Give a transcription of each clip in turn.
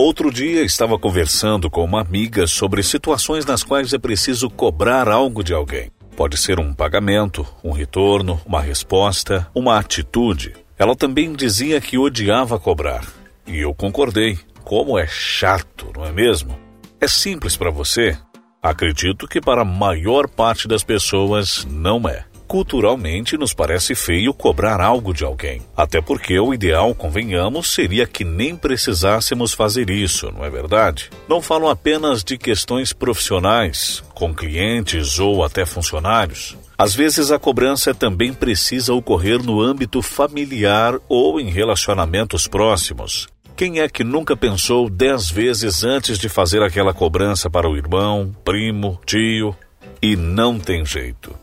Outro dia estava conversando com uma amiga sobre situações nas quais é preciso cobrar algo de alguém. Pode ser um pagamento, um retorno, uma resposta, uma atitude. Ela também dizia que odiava cobrar. E eu concordei. Como é chato, não é mesmo? É simples para você? Acredito que para a maior parte das pessoas não é. Culturalmente, nos parece feio cobrar algo de alguém. Até porque o ideal, convenhamos, seria que nem precisássemos fazer isso, não é verdade? Não falo apenas de questões profissionais, com clientes ou até funcionários. Às vezes a cobrança também precisa ocorrer no âmbito familiar ou em relacionamentos próximos. Quem é que nunca pensou dez vezes antes de fazer aquela cobrança para o irmão, primo, tio? E não tem jeito.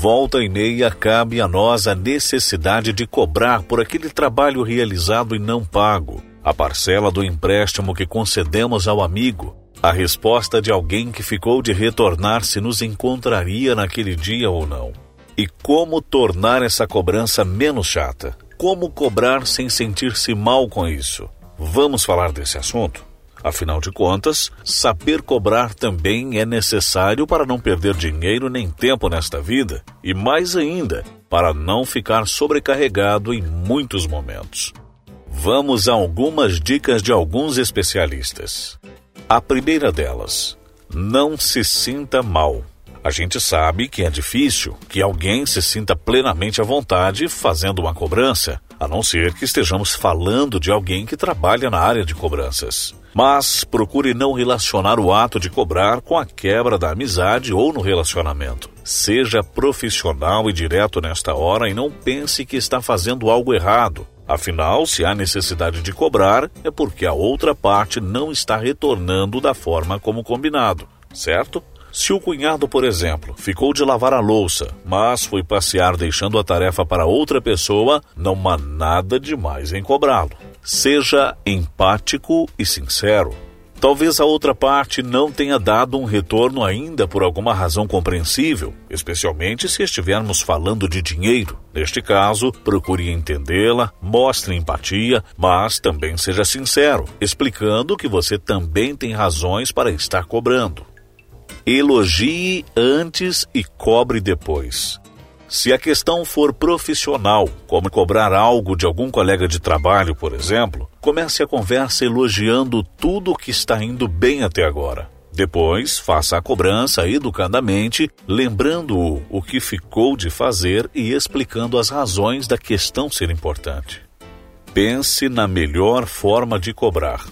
Volta e meia cabe a nós a necessidade de cobrar por aquele trabalho realizado e não pago, a parcela do empréstimo que concedemos ao amigo, a resposta de alguém que ficou de retornar se nos encontraria naquele dia ou não. E como tornar essa cobrança menos chata? Como cobrar sem sentir-se mal com isso? Vamos falar desse assunto? Afinal de contas, saber cobrar também é necessário para não perder dinheiro nem tempo nesta vida e, mais ainda, para não ficar sobrecarregado em muitos momentos. Vamos a algumas dicas de alguns especialistas. A primeira delas: não se sinta mal. A gente sabe que é difícil que alguém se sinta plenamente à vontade fazendo uma cobrança, a não ser que estejamos falando de alguém que trabalha na área de cobranças. Mas procure não relacionar o ato de cobrar com a quebra da amizade ou no relacionamento. Seja profissional e direto nesta hora e não pense que está fazendo algo errado. Afinal, se há necessidade de cobrar, é porque a outra parte não está retornando da forma como combinado, certo? Se o cunhado, por exemplo, ficou de lavar a louça, mas foi passear deixando a tarefa para outra pessoa, não há nada demais em cobrá-lo. Seja empático e sincero. Talvez a outra parte não tenha dado um retorno ainda por alguma razão compreensível, especialmente se estivermos falando de dinheiro. Neste caso, procure entendê-la, mostre empatia, mas também seja sincero, explicando que você também tem razões para estar cobrando. Elogie antes e cobre depois. Se a questão for profissional, como cobrar algo de algum colega de trabalho, por exemplo, comece a conversa elogiando tudo o que está indo bem até agora. Depois, faça a cobrança educadamente, lembrando-o o que ficou de fazer e explicando as razões da questão ser importante. Pense na melhor forma de cobrar.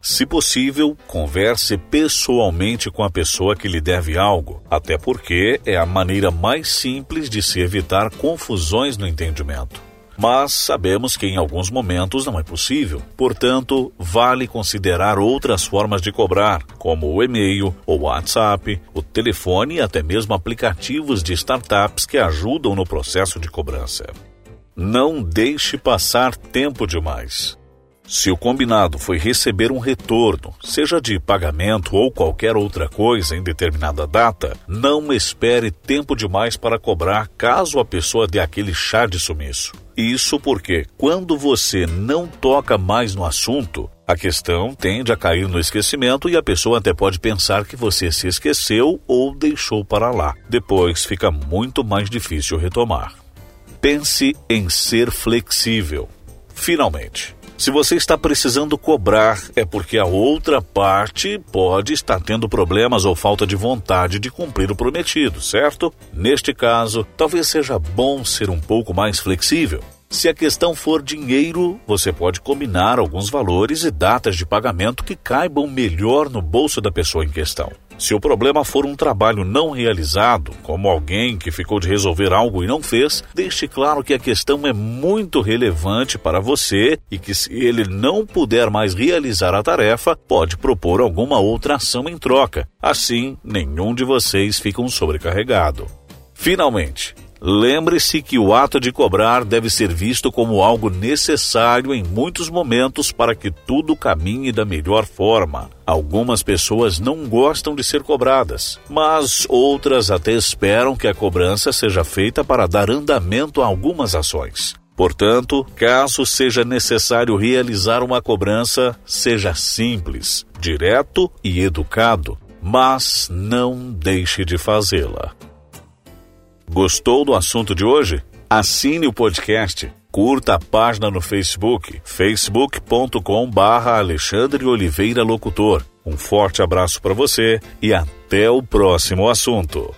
Se possível, converse pessoalmente com a pessoa que lhe deve algo, até porque é a maneira mais simples de se evitar confusões no entendimento. Mas sabemos que em alguns momentos não é possível, portanto, vale considerar outras formas de cobrar, como o e-mail, o WhatsApp, o telefone e até mesmo aplicativos de startups que ajudam no processo de cobrança. Não deixe passar tempo demais. Se o combinado foi receber um retorno, seja de pagamento ou qualquer outra coisa em determinada data, não espere tempo demais para cobrar caso a pessoa dê aquele chá de sumiço. Isso porque, quando você não toca mais no assunto, a questão tende a cair no esquecimento e a pessoa até pode pensar que você se esqueceu ou deixou para lá. Depois fica muito mais difícil retomar. Pense em ser flexível. Finalmente, se você está precisando cobrar, é porque a outra parte pode estar tendo problemas ou falta de vontade de cumprir o prometido, certo? Neste caso, talvez seja bom ser um pouco mais flexível. Se a questão for dinheiro, você pode combinar alguns valores e datas de pagamento que caibam melhor no bolso da pessoa em questão. Se o problema for um trabalho não realizado, como alguém que ficou de resolver algo e não fez, deixe claro que a questão é muito relevante para você e que, se ele não puder mais realizar a tarefa, pode propor alguma outra ação em troca. Assim, nenhum de vocês fica sobrecarregado. Finalmente, Lembre-se que o ato de cobrar deve ser visto como algo necessário em muitos momentos para que tudo caminhe da melhor forma. Algumas pessoas não gostam de ser cobradas, mas outras até esperam que a cobrança seja feita para dar andamento a algumas ações. Portanto, caso seja necessário realizar uma cobrança, seja simples, direto e educado, mas não deixe de fazê-la. Gostou do assunto de hoje? Assine o podcast, curta a página no Facebook, facebook.com barra Alexandre Oliveira Locutor. Um forte abraço para você e até o próximo assunto.